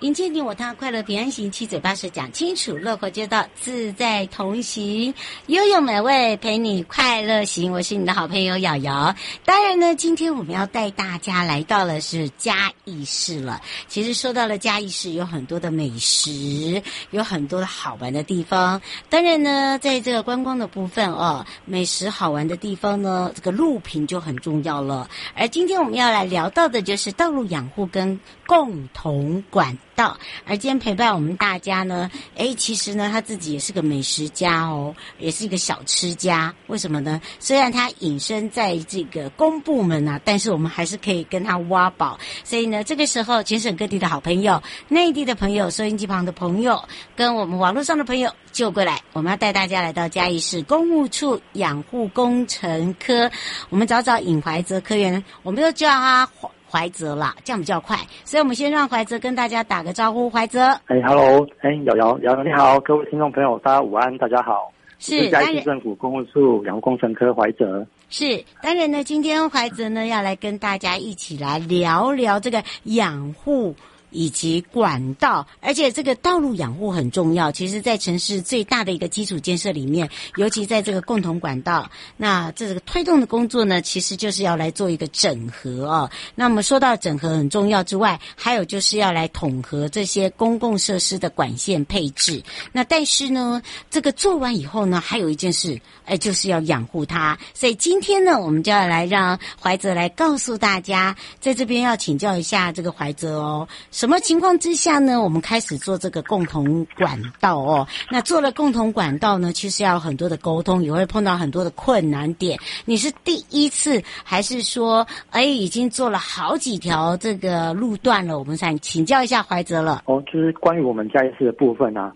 迎接你我他，快乐平安行，七嘴八舌讲清楚，乐活街道自在同行，悠悠美味陪你快乐行。我是你的好朋友瑶瑶。当然呢，今天我们要带大家来到了是嘉义市了。其实说到了嘉义市，有很多的美食，有很多的好玩的地方。当然呢，在这个观光的部分哦，美食好玩的地方呢，这个路平就很重要了。而今天我们要来聊到的就是道路养护跟共同管道，而今天陪伴我们大家呢，诶，其实呢，他自己也是个美食家哦，也是一个小吃家。为什么呢？虽然他隐身在这个公部门啊，但是我们还是可以跟他挖宝。所以呢，这个时候，全省各地的好朋友、内地的朋友、收音机旁的朋友，跟我们网络上的朋友，就过来，我们要带大家来到嘉义市公务处养护工程科，我们找找尹怀泽科员，我们又叫他。怀泽啦，这样比较快，所以我们先让怀泽跟大家打个招呼。怀泽，哎哈喽，哎，瑶瑶，瑶瑶你好，各位听众朋友，大家午安，大家好，是嘉义市政府公务处养护工程科怀泽，是当然呢，今天怀泽呢要来跟大家一起来聊聊这个养护。以及管道，而且这个道路养护很重要。其实，在城市最大的一个基础建设里面，尤其在这个共同管道，那这个推动的工作呢，其实就是要来做一个整合哦。那么说到整合很重要之外，还有就是要来统合这些公共设施的管线配置。那但是呢，这个做完以后呢，还有一件事，哎，就是要养护它。所以今天呢，我们就要来让怀泽来告诉大家，在这边要请教一下这个怀泽哦。什么情况之下呢？我们开始做这个共同管道哦。那做了共同管道呢，其实要很多的沟通，也会碰到很多的困难点。你是第一次，还是说，哎，已经做了好几条这个路段了？我们想请教一下怀泽了。哦，就是关于我们嘉义市的部分啊。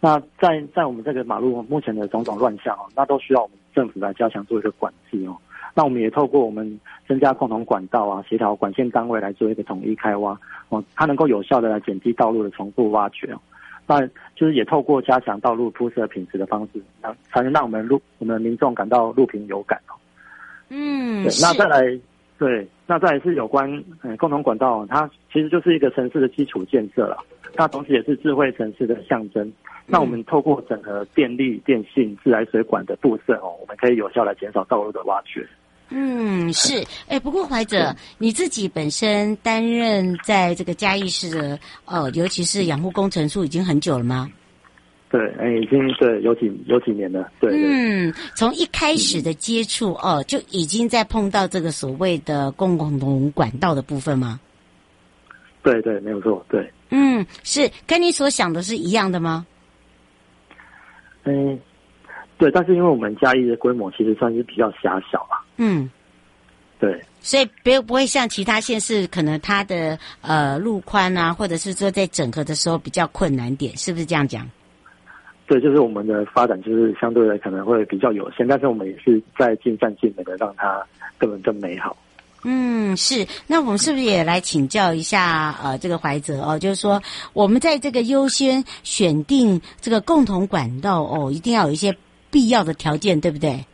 那在在我们这个马路目前的种种乱象哦，那都需要我们政府来加强做一个管制哦。那我们也透过我们增加共同管道啊，协调管线单位来做一个统一开挖哦，它能够有效的来减低道路的重复挖掘哦。那就是也透过加强道路铺设品质的方式，那才能让我们路我们民众感到路平有感哦。嗯，对，那再来对，那再来是有关嗯共同管道，它其实就是一个城市的基础建设了，那同时也是智慧城市的象征。那我们透过整合电力、电信、自来水管的布设哦，我们可以有效来减少道路的挖掘。嗯，是。哎，不过怀者，你自己本身担任在这个嘉义市的呃，尤其是养护工程处已经很久了吗？对，哎，已经对有几有几年了。对，对，嗯，从一开始的接触哦，就已经在碰到这个所谓的共同管道的部分吗？对对，没有错。对，嗯，是跟你所想的是一样的吗？嗯，对，但是因为我们嘉义的规模其实算是比较狭小嘛，嗯，对，所以不不会像其他县市，可能它的呃路宽啊，或者是说在整合的时候比较困难点，是不是这样讲？对，就是我们的发展就是相对的可能会比较有限，但是我们也是在尽善尽美的让它更更美好。嗯，是。那我们是不是也来请教一下呃，这个怀泽哦，就是说我们在这个优先选定这个共同管道哦，一定要有一些必要的条件，对不对？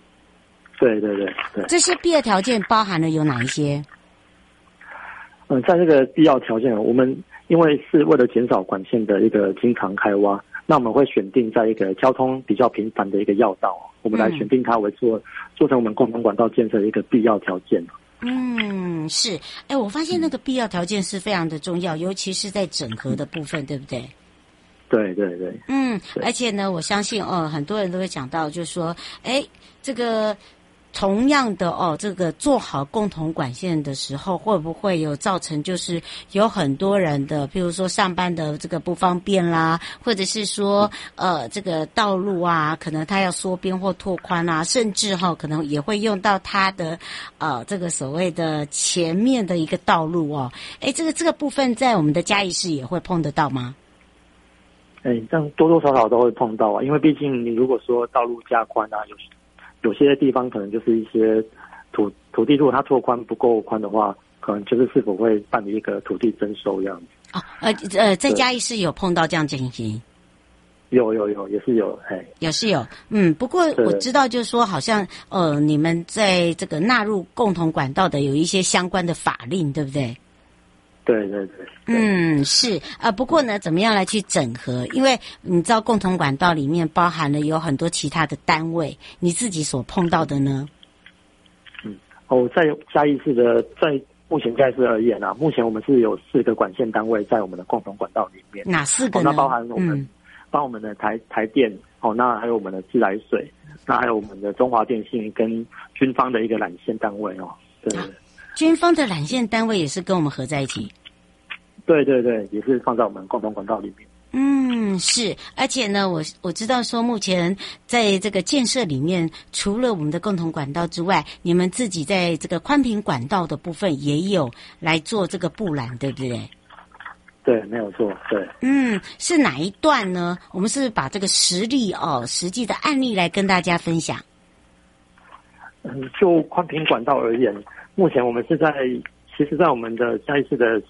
对对对对。这些必要条件包含了有哪一些？嗯，在这个必要条件，我们因为是为了减少管线的一个经常开挖，那我们会选定在一个交通比较频繁的一个要道，我们来选定它为做、嗯、做成我们共同管道建设的一个必要条件。嗯，是。哎，我发现那个必要条件是非常的重要，尤其是在整合的部分，嗯、对不对？对对对。嗯，而且呢，我相信哦，很多人都会讲到，就是说，哎，这个。同样的哦，这个做好共同管线的时候，会不会有造成就是有很多人的，譬如说上班的这个不方便啦，或者是说呃这个道路啊，可能他要缩边或拓宽啊，甚至哈、可能也会用到他的呃这个所谓的前面的一个道路哦。哎，这个这个部分在我们的嘉义市也会碰得到吗？哎，这样多多少少都会碰到啊，因为毕竟你如果说道路加宽啊，有。有些地方可能就是一些土土地，如果它拓宽不够宽的话，可能就是是否会办理一个土地征收这样子。哦，呃呃，在嘉义市有碰到这样情形？有有有，也是有，哎，也是有。嗯，不过我知道，就是说，好像呃，你们在这个纳入共同管道的有一些相关的法令，对不对？对对对，嗯，是啊、呃，不过呢，怎么样来去整合？因为你知道，共同管道里面包含了有很多其他的单位，你自己所碰到的呢？嗯，哦，在嘉义市的，在目前嘉义市而言啊，目前我们是有四个管线单位在我们的共同管道里面。哪四个呢？哦、那包含我们，嗯、包含我们的台台电，哦，那还有我们的自来水，那还有我们的中华电信跟军方的一个缆线单位哦，对。啊军方的缆线单位也是跟我们合在一起，对对对，也是放在我们共同管道里面。嗯，是，而且呢，我我知道说，目前在这个建设里面，除了我们的共同管道之外，你们自己在这个宽频管道的部分也有来做这个布缆，对不对？对，没有错，对。嗯，是哪一段呢？我们是是把这个实例哦，实际的案例来跟大家分享。嗯，就宽频管道而言。目前我们是在，其实，在我们的下一次的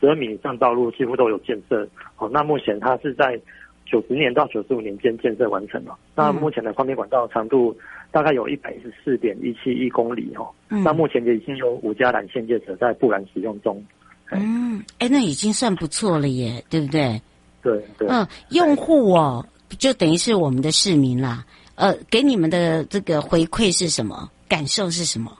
十二米以上道路几乎都有建设。哦，那目前它是在九十年到九十五年间建设完成了。那目前的宽频管道长度大概有一百一十四点一七一公里哦。嗯。那目前也已经有五家缆线业者在布缆使用中。嗯，哎，那已经算不错了耶，对不对？对对。嗯，用户哦，就等于是我们的市民啦。呃，给你们的这个回馈是什么？感受是什么？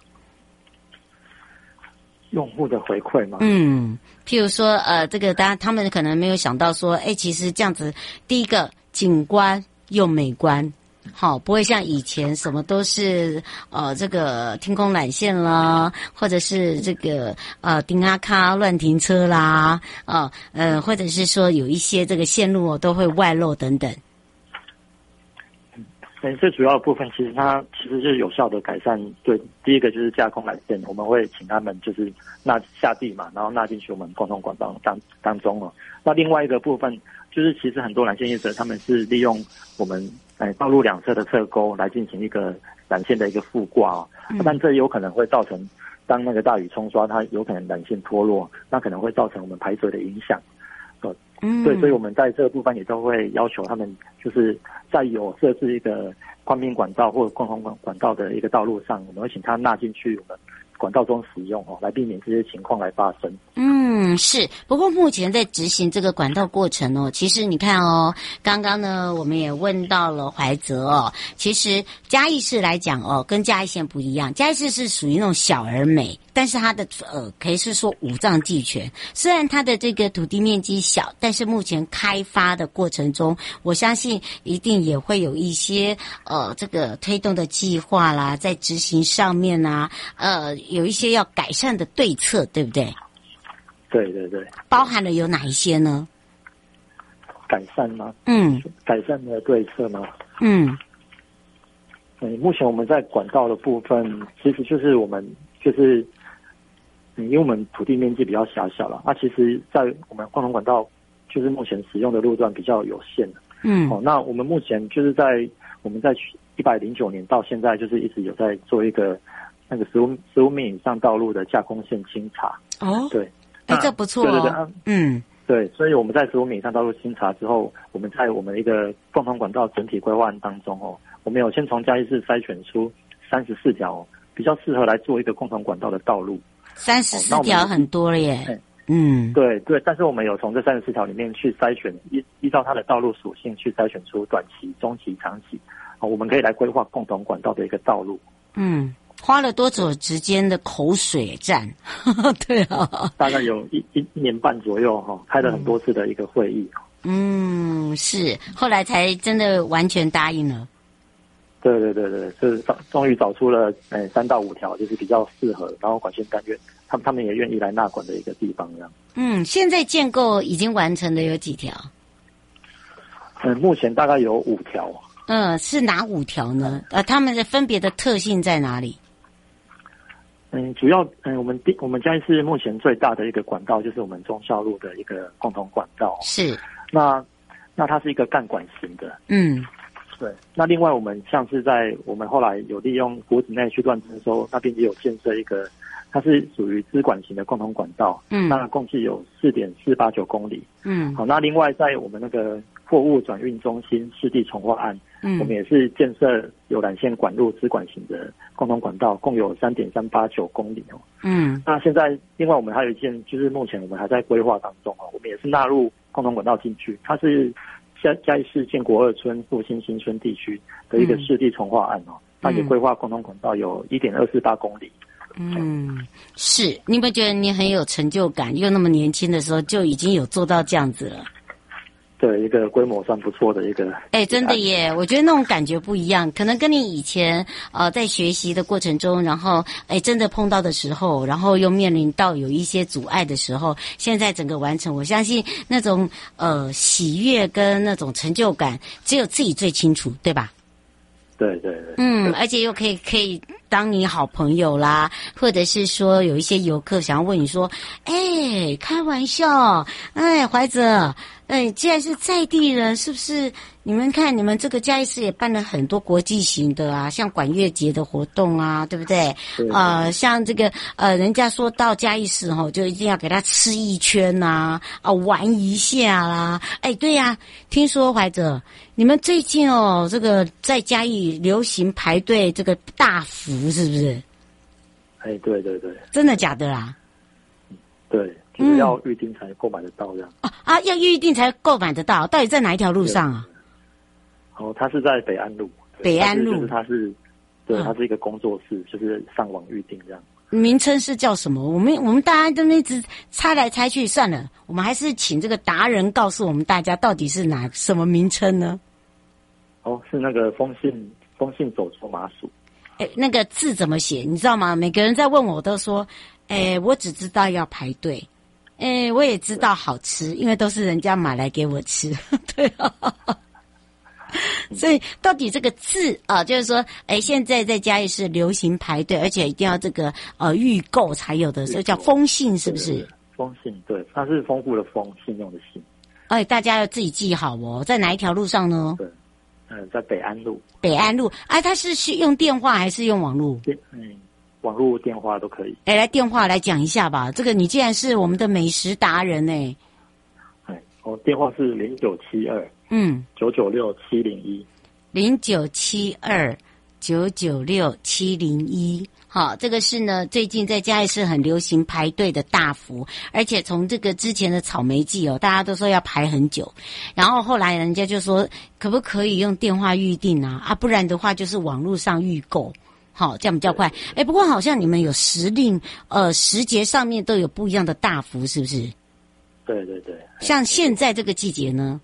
用户的回馈吗？嗯，譬如说，呃，这个大家他们可能没有想到说，哎，其实这样子，第一个景观又美观，好，不会像以前什么都是呃这个天空缆线啦，或者是这个呃丁阿卡乱停车啦，啊呃，呃或者是说有一些这个线路都会外露等等。最主要的部分，其实它其实是有效的改善。对，第一个就是架空缆线，我们会请他们就是纳下地嘛，然后纳进去我们共同管道当当中哦。那另外一个部分，就是其实很多缆线业者他们是利用我们哎道路两侧的侧沟来进行一个缆线的一个附挂哦。但这有可能会造成，当那个大雨冲刷，它有可能缆线脱落，那可能会造成我们排水的影响。嗯，对，所以我们在这个部分也都会要求他们，就是在有设置一个宽频管道或者共同管管道的一个道路上，我们会请他纳进去我们管道中使用哦，来避免这些情况来发生。嗯，是。不过目前在执行这个管道过程哦，其实你看哦，刚刚呢我们也问到了怀泽哦，其实嘉义市来讲哦，跟嘉义县不一样，嘉义市是属于那种小而美。但是它的呃，可以是说五脏俱全。虽然它的这个土地面积小，但是目前开发的过程中，我相信一定也会有一些呃，这个推动的计划啦，在执行上面啊，呃，有一些要改善的对策，对不对？对对对。包含了有哪一些呢？改善吗？嗯。改善的对策吗？嗯。嗯，目前我们在管道的部分，其实就是我们就是。因为我们土地面积比较狭小了，那其实，在我们共同管道，就是目前使用的路段比较有限。嗯，哦，那我们目前就是在我们在一百零九年到现在，就是一直有在做一个那个十五十五米以上道路的架空线清查。哦，对，哎，这不错哦。对对对，嗯，对，所以我们在十五米以上道路清查之后，我们在我们一个共同管道整体规划案当中哦，我们有先从嘉义市筛选出三十四条，比较适合来做一个共同管道的道路。三十四条很多了耶。嗯，对对，但是我们有从这三十四条里面去筛选，依依照它的道路属性去筛选出短期、中期、长期，啊，我们可以来规划共同管道的一个道路。嗯，花了多久时间的口水战？对啊，大概有一一一年半左右哈，开了很多次的一个会议。嗯，是，后来才真的完全答应了。对对对对，是终终于找出了诶三到五条，就是比较适合，然后管线单元他们他们也愿意来纳管的一个地方这样。嗯，现在建构已经完成的有几条？嗯，目前大概有五条。嗯，是哪五条呢？呃，他们的分别的特性在哪里？嗯，主要嗯，我们第我们嘉义市目前最大的一个管道就是我们忠孝路的一个共同管道。是。那那它是一个干管型的。嗯。对，那另外我们像是在我们后来有利用国子内区段征收，那边也有建设一个，它是属于支管型的共同管道，嗯，那共计有四点四八九公里，嗯，好，那另外在我们那个货物转运中心湿地重化案，嗯，我们也是建设有缆线管路支管型的共同管道，共有三点三八九公里哦，嗯，那现在另外我们还有一件，就是目前我们还在规划当中啊，我们也是纳入共同管道进去，它是。嘉嘉义市建国二村复兴新村地区的一个湿地重化案哦，它也规划共同管道有一点二四八公里。嗯，是，你有没有觉得你很有成就感？又那么年轻的时候就已经有做到这样子了。对，一个规模算不错的一个。哎，真的耶！我觉得那种感觉不一样，可能跟你以前呃在学习的过程中，然后哎真的碰到的时候，然后又面临到有一些阻碍的时候，现在整个完成，我相信那种呃喜悦跟那种成就感，只有自己最清楚，对吧？对对对。嗯，而且又可以可以当你好朋友啦，或者是说有一些游客想要问你说，哎，开玩笑，哎，怀哲。哎，既然是在地人，是不是？你们看，你们这个嘉义市也办了很多国际型的啊，像管乐节的活动啊，对不对？对呃，像这个呃，人家说到嘉义市吼，就一定要给他吃一圈呐，啊，啊，玩一下啦。哎，对呀，啊，听说怀哲，你们最近哦，这个在嘉义流行排队这个大福，是不是？哎，对对对，真的假的啦？对。嗯，要预定才购买得到这样。啊啊，要预定才购买得到，到底在哪一条路上啊？哦，它是在北安路。北安路，就是它是，对，它是一个工作室，就是上网预定这样。名称是叫什么？我们我们大家都一直猜来猜去，算了，我们还是请这个达人告诉我们大家到底是哪什么名称呢？哦，是那个丰信丰信走错麻薯。哎，那个字怎么写？你知道吗？每个人在问我，我都说，哎，我只知道要排队。哎，我也知道好吃，因为都是人家买来给我吃，对啊。所以到底这个字啊，就是说，哎，现在在家里是流行排队，而且一定要这个呃预购才有的，所以叫丰信，是不是？丰信，对，它是丰富的丰，信用的信。哎，大家要自己记好哦，在哪一条路上呢？对，嗯，在北安路。北安路，哎，它是是用电话还是用网络？嗯。网络电话都可以。哎，来电话来讲一下吧。这个你既然是我们的美食达人呢，哎，我电话是零九七二嗯九九六七零一零九七二九九六七零一。好，这个是呢，最近在嘉义市很流行排队的大福，而且从这个之前的草莓季哦，大家都说要排很久，然后后来人家就说可不可以用电话预定啊？啊，不然的话就是网络上预购。好，这样比较快。哎，不过好像你们有时令，呃，时节上面都有不一样的大幅，是不是？对对对。像现在这个季节呢？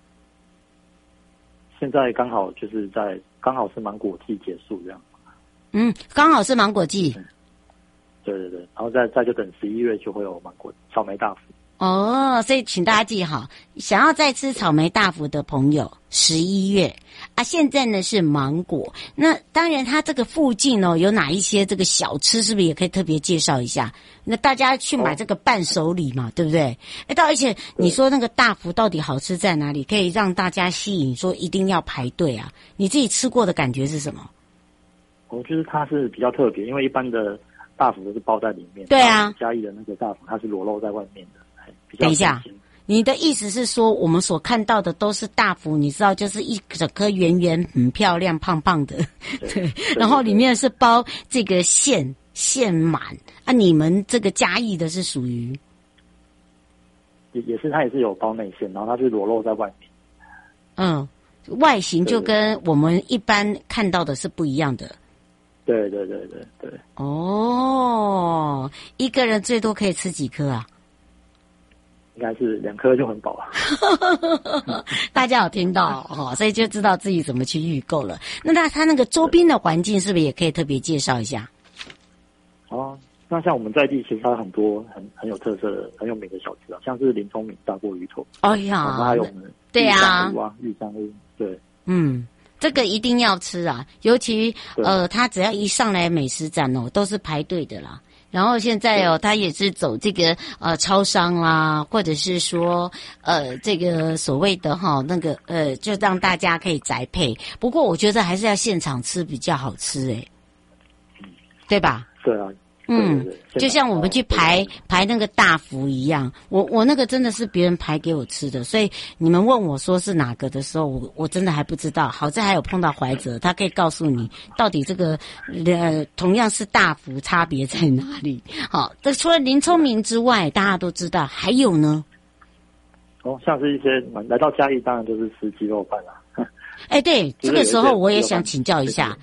现在刚好就是在刚好是芒果季结束这样。嗯，刚好是芒果季。对对对，然后再再就等十一月就会有芒果草莓大福。哦，所以请大家记好，想要再吃草莓大福的朋友，十一月啊，现在呢是芒果。那当然，它这个附近哦，有哪一些这个小吃，是不是也可以特别介绍一下？那大家去买这个伴手礼嘛，哦、对不对？哎，到而且你说那个大福到底好吃在哪里？可以让大家吸引，说一定要排队啊？你自己吃过的感觉是什么？我觉得它是比较特别，因为一般的大福都是包在里面。对啊，嘉义的那个大福，它是裸露在外面的。等一下，你的意思是说，我们所看到的都是大福，你知道，就是一整颗圆圆、很漂亮、胖胖的，对。然后里面是包这个馅馅满啊。你们这个嘉义的是属于，也也是它也是有包内馅，然后它是裸露在外面。嗯，外形就跟我们一般看到的是不一样的。对对对对对。哦，一个人最多可以吃几颗啊？应该是两颗就很饱了。大家有听到哦，所以就知道自己怎么去预购了。那那它那个周边的环境是不是也可以特别介绍一下？哦，那像我们在地其实它很多很很有特色的、很有名的小吃啊，像是林聪明大锅鱼头。哎呀，还有我们对啊，玉山屋，对，嗯，这个一定要吃啊，尤其呃，他只要一上来美食展哦，都是排队的啦。然后现在哦，他也是走这个呃超商啦，或者是说呃这个所谓的哈、哦、那个呃，就让大家可以宅配。不过我觉得还是要现场吃比较好吃诶，对吧？对啊。嗯，就像我们去排排那个大福一样，我我那个真的是别人排给我吃的，所以你们问我说是哪个的时候，我我真的还不知道。好在还有碰到怀哲，他可以告诉你到底这个呃同样是大福，差别在哪里。好，这除了林聪明之外，大家都知道还有呢。哦，像是一些来到嘉义，当然就是吃鸡肉饭啦。哎，对，这个时候我也想请教一下。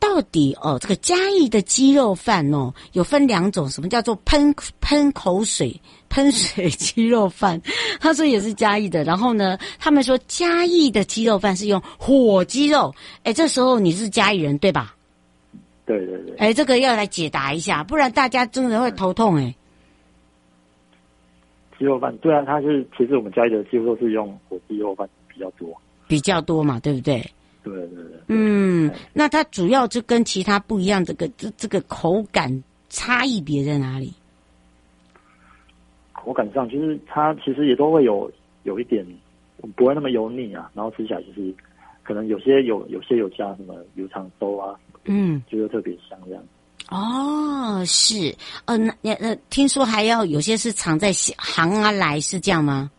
到底哦，这个嘉义的鸡肉饭哦，有分两种，什么叫做喷喷口水喷水鸡肉饭？他说也是嘉义的。然后呢，他们说嘉义的鸡肉饭是用火鸡肉。哎，这时候你是嘉义人对吧？对对对。哎，这个要来解答一下，不然大家真的会头痛哎。鸡肉饭对啊，它是其实我们嘉义的鸡肉都是用火鸡肉饭比较多，比较多嘛，对不对？对对对，嗯，那它主要就跟其他不一样，这个这这个口感差异别在哪里？口感上，就是它其实也都会有有一点不会那么油腻啊，然后吃起来就是可能有些有有些有加什么油肠粥啊，嗯，就是特别香这样。哦，是，呃，那那听说还要有些是藏在行啊来，是这样吗？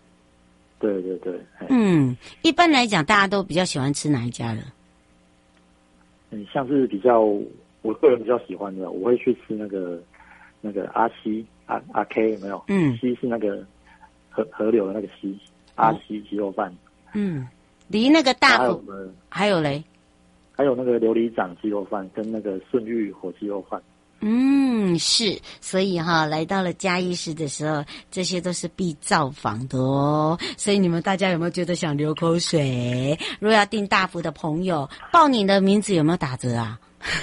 对对对，嗯，一般来讲，大家都比较喜欢吃哪一家的？嗯，像是比较我个人比较喜欢的，我会去吃那个那个阿西阿阿 K 有没有？嗯，西是那个河河流的那个西，阿西鸡肉饭。嗯，离那个大福还有嘞，还有那个琉璃掌鸡肉饭跟那个顺玉火鸡肉饭。嗯，是，所以哈，来到了嘉义市的时候，这些都是必造访的哦。所以你们大家有没有觉得想流口水？如果要订大福的朋友，报你的名字有没有打折啊？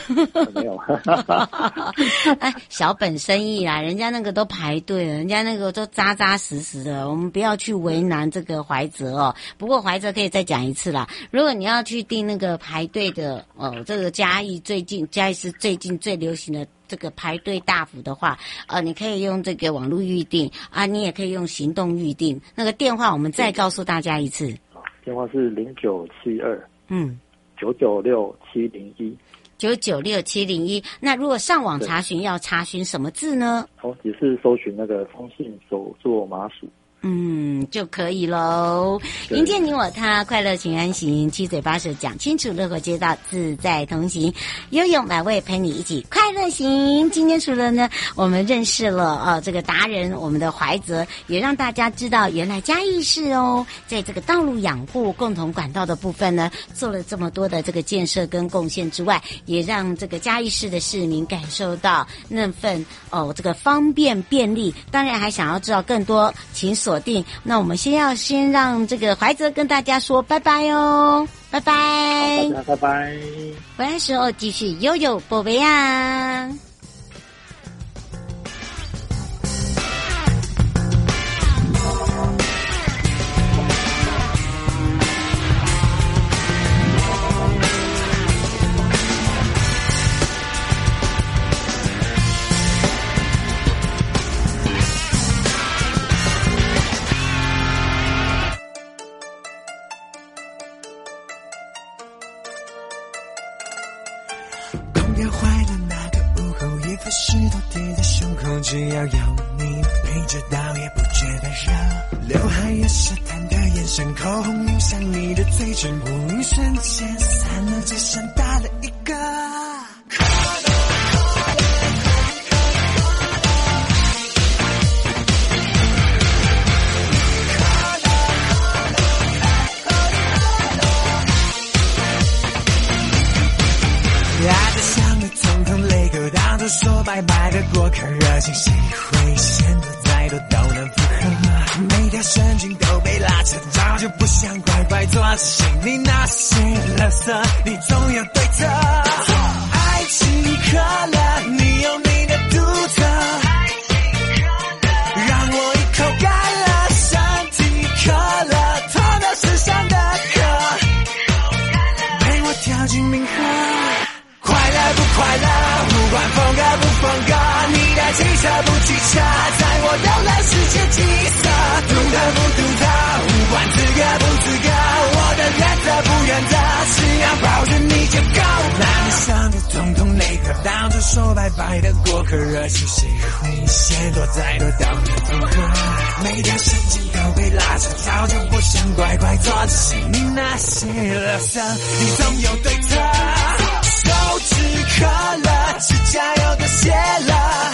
没有，哎，小本生意啦，人家那个都排队了，人家那个都扎扎实实的，我们不要去为难这个怀哲哦。不过怀哲可以再讲一次啦，如果你要去订那个排队的哦，这个嘉义最近嘉义是最近最流行的这个排队大幅的话，呃，你可以用这个网络预订啊，你也可以用行动预订。那个电话我们再告诉大家一次，电话是零九七二嗯九九六七零一。九九六七零一，那如果上网查询，要查询什么字呢？哦，也是搜寻那个风信手作麻糬。嗯，就可以喽。迎接你我他，快乐平安行，七嘴八舌讲清楚，乐活街道自在同行，悠悠百味陪你一起快乐行。今天除了呢，我们认识了呃这个达人，我们的怀泽，也让大家知道原来嘉义市哦，在这个道路养护共同管道的部分呢，做了这么多的这个建设跟贡献之外，也让这个嘉义市的市民感受到那份哦这个方便便利。当然还想要知道更多，请锁。定，那我们先要先让这个怀泽跟大家说拜拜哦，拜拜，大家拜拜，回来时候继续悠悠宝贝呀。公园坏的那个午后。一份石头贴在胸口，只要有你陪着，倒也不觉得热。刘海也是贪的眼神，口红印上你的嘴唇，乌云瞬间散了，只剩大了多看，热情谁会嫌多再多都能附和？每条神经都被拉扯，早就不想乖乖做自己。你那些垃圾，你总有对策。汽车不汽车，在我浏览世界景色，独特不独特，无关资格不资格，我的原则不原则，只要抱着你就够了。那你想的统统雷和，当作说拜拜的过客，热情谁会嫌多再多都能附和？每条神经都被拉扯，早就不想乖乖做自己。你那些垃圾，你总有对策。手指渴了，指甲油都谢了，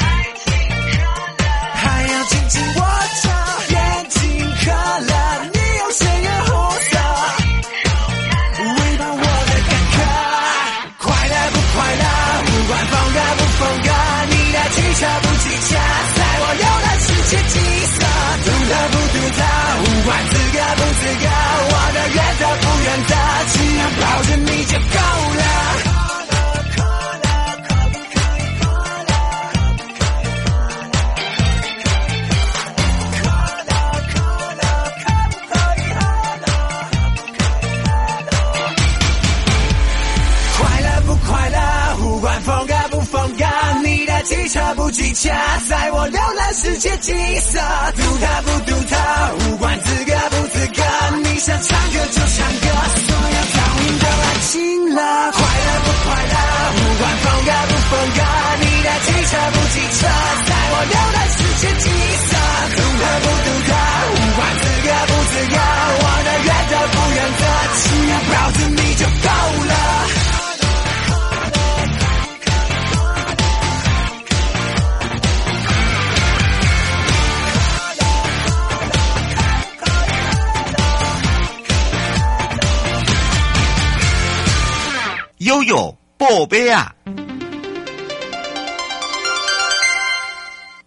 悠悠宝贝啊，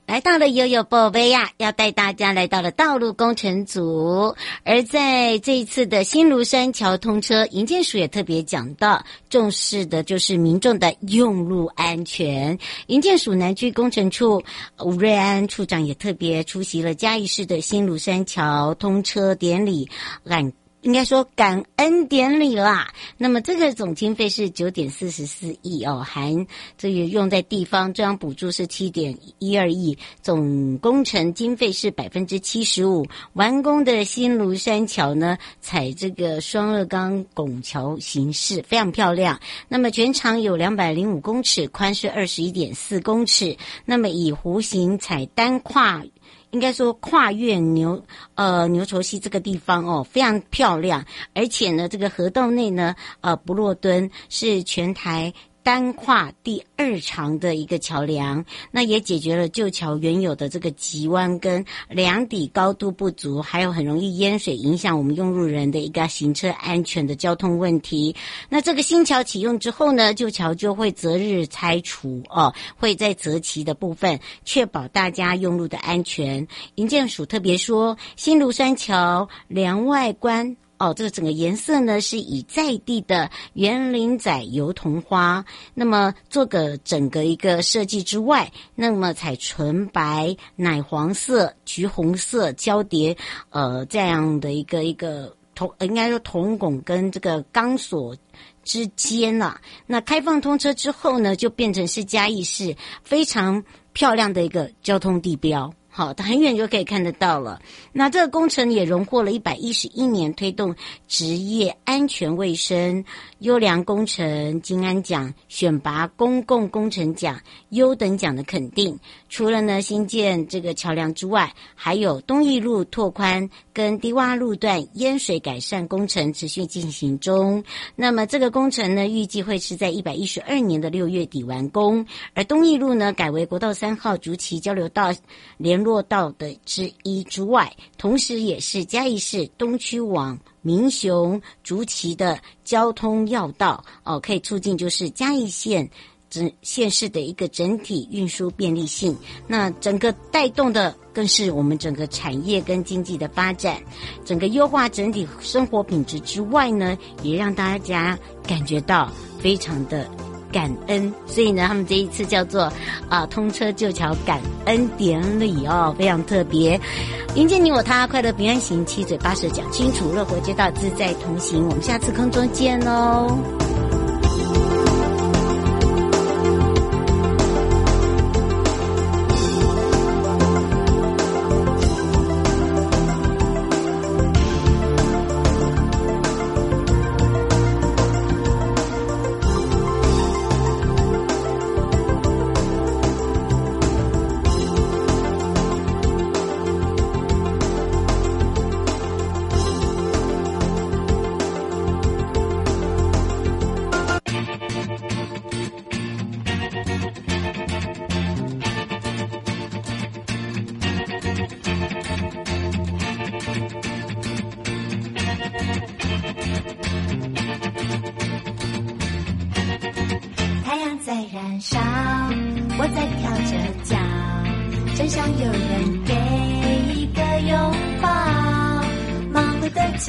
来到了悠悠宝贝呀，要带大家来到了道路工程组。而在这一次的新芦山桥通车，营建署也特别讲到，重视的就是民众的用路安全。营建署南区工程处吴瑞安处长也特别出席了嘉义市的新芦山桥通车典礼，按。应该说感恩典礼啦。那么这个总经费是九点四十四亿哦，含这个用在地方中央补助是七点一二亿，总工程经费是百分之七十五。完工的新庐山桥呢，采这个双乐钢拱桥形式，非常漂亮。那么全长有两百零五公尺，宽是二十一点四公尺。那么以弧形采单跨。应该说，跨越牛呃牛稠溪这个地方哦，非常漂亮，而且呢，这个河道内呢，呃不落墩是全台。单跨第二长的一个桥梁，那也解决了旧桥原有的这个急弯跟梁底高度不足，还有很容易淹水影响我们用路人的一个行车安全的交通问题。那这个新桥启用之后呢，旧桥就会择日拆除哦，会在择期的部分确保大家用路的安全。营建署特别说，新芦山桥梁外观。哦，这个整个颜色呢，是以在地的园林仔油桐花，那么做个整个一个设计之外，那么采纯白、奶黄色、橘红色交叠，呃，这样的一个一个铜，应该说铜拱跟这个钢索之间呐、啊，那开放通车之后呢，就变成是嘉义市非常漂亮的一个交通地标。好，它很远就可以看得到了。那这个工程也荣获了一百一十一年推动职业安全卫生优良工程金安奖、选拔公共工程奖优等奖的肯定。除了呢新建这个桥梁之外，还有东义路拓宽跟低洼路段淹水改善工程持续进行中。那么这个工程呢，预计会是在一百一十二年的六月底完工。而东义路呢，改为国道三号竹崎交流道连络道的之一之外，同时也是嘉义市东区往民雄、竹崎的交通要道哦，可以促进就是嘉义县整县市的一个整体运输便利性。那整个带动的更是我们整个产业跟经济的发展，整个优化整体生活品质之外呢，也让大家感觉到非常的。感恩，所以呢，他们这一次叫做啊通车旧桥感恩典礼哦，非常特别。迎接你我他，快乐平安行，七嘴八舌讲清楚，乐活街道自在同行。我们下次空中见喽。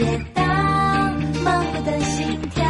街道，忙碌的心跳。